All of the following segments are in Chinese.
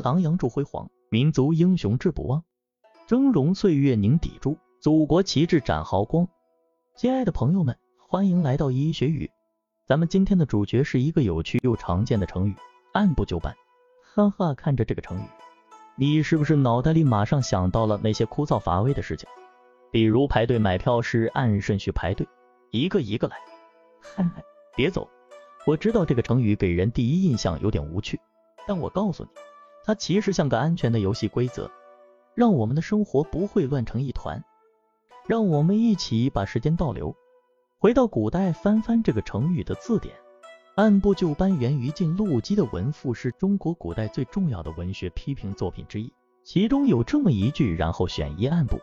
昂扬铸辉煌，民族英雄志不忘，峥嵘岁月凝砥柱，祖国旗帜展豪光。亲爱的朋友们，欢迎来到一一学语。咱们今天的主角是一个有趣又常见的成语——按部就班。哈哈，看着这个成语，你是不是脑袋里马上想到了那些枯燥乏味的事情？比如排队买票时按顺序排队，一个一个来。嗨，别走，我知道这个成语给人第一印象有点无趣，但我告诉你，它其实像个安全的游戏规则，让我们的生活不会乱成一团。让我们一起把时间倒流，回到古代，翻翻这个成语的字典。按部就班源于晋陆机的《文赋》，是中国古代最重要的文学批评作品之一。其中有这么一句：“然后选一按部，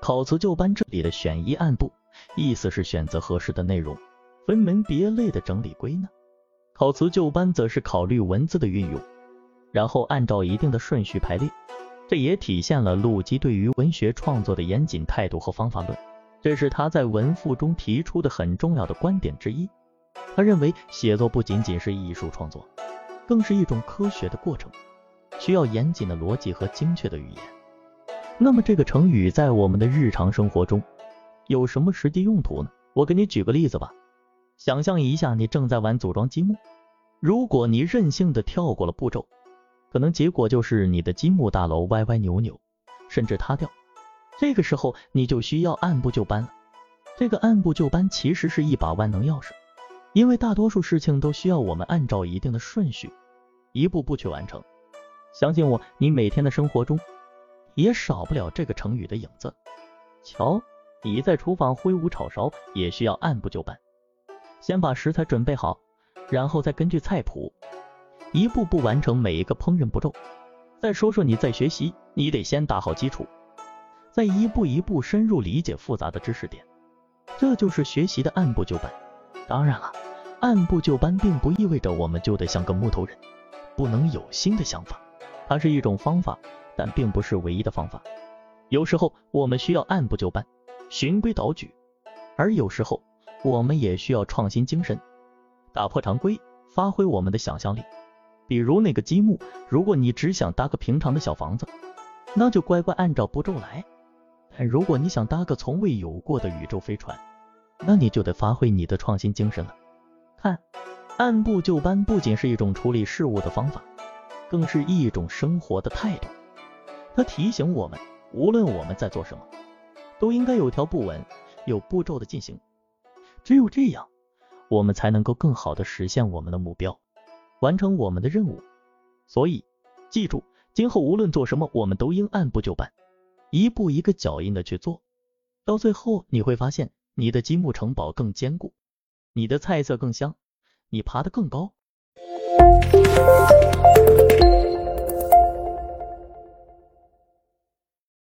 考辞就班。”这里的“选一按部”意思是选择合适的内容，分门别类的整理归纳；考辞就班则是考虑文字的运用，然后按照一定的顺序排列。这也体现了陆机对于文学创作的严谨态度和方法论，这是他在《文赋》中提出的很重要的观点之一。他认为写作不仅仅是艺术创作，更是一种科学的过程，需要严谨的逻辑和精确的语言。那么这个成语在我们的日常生活中有什么实际用途呢？我给你举个例子吧，想象一下，你正在玩组装积木，如果你任性的跳过了步骤。可能结果就是你的积木大楼歪歪扭扭，甚至塌掉。这个时候你就需要按部就班了。这个按部就班其实是一把万能钥匙，因为大多数事情都需要我们按照一定的顺序，一步步去完成。相信我，你每天的生活中也少不了这个成语的影子。瞧，你在厨房挥舞炒勺，也需要按部就班，先把食材准备好，然后再根据菜谱。一步步完成每一个烹饪步骤。再说说你在学习，你得先打好基础，再一步一步深入理解复杂的知识点。这就是学习的按部就班。当然了，按部就班并不意味着我们就得像个木头人，不能有新的想法。它是一种方法，但并不是唯一的方法。有时候我们需要按部就班，循规蹈矩；而有时候我们也需要创新精神，打破常规，发挥我们的想象力。比如那个积木，如果你只想搭个平常的小房子，那就乖乖按照步骤来；但如果你想搭个从未有过的宇宙飞船，那你就得发挥你的创新精神了。看，按部就班不仅是一种处理事物的方法，更是一种生活的态度。它提醒我们，无论我们在做什么，都应该有条不紊、有步骤的进行。只有这样，我们才能够更好的实现我们的目标。完成我们的任务，所以记住，今后无论做什么，我们都应按部就班，一步一个脚印的去做。到最后，你会发现你的积木城堡更坚固，你的菜色更香，你爬得更高。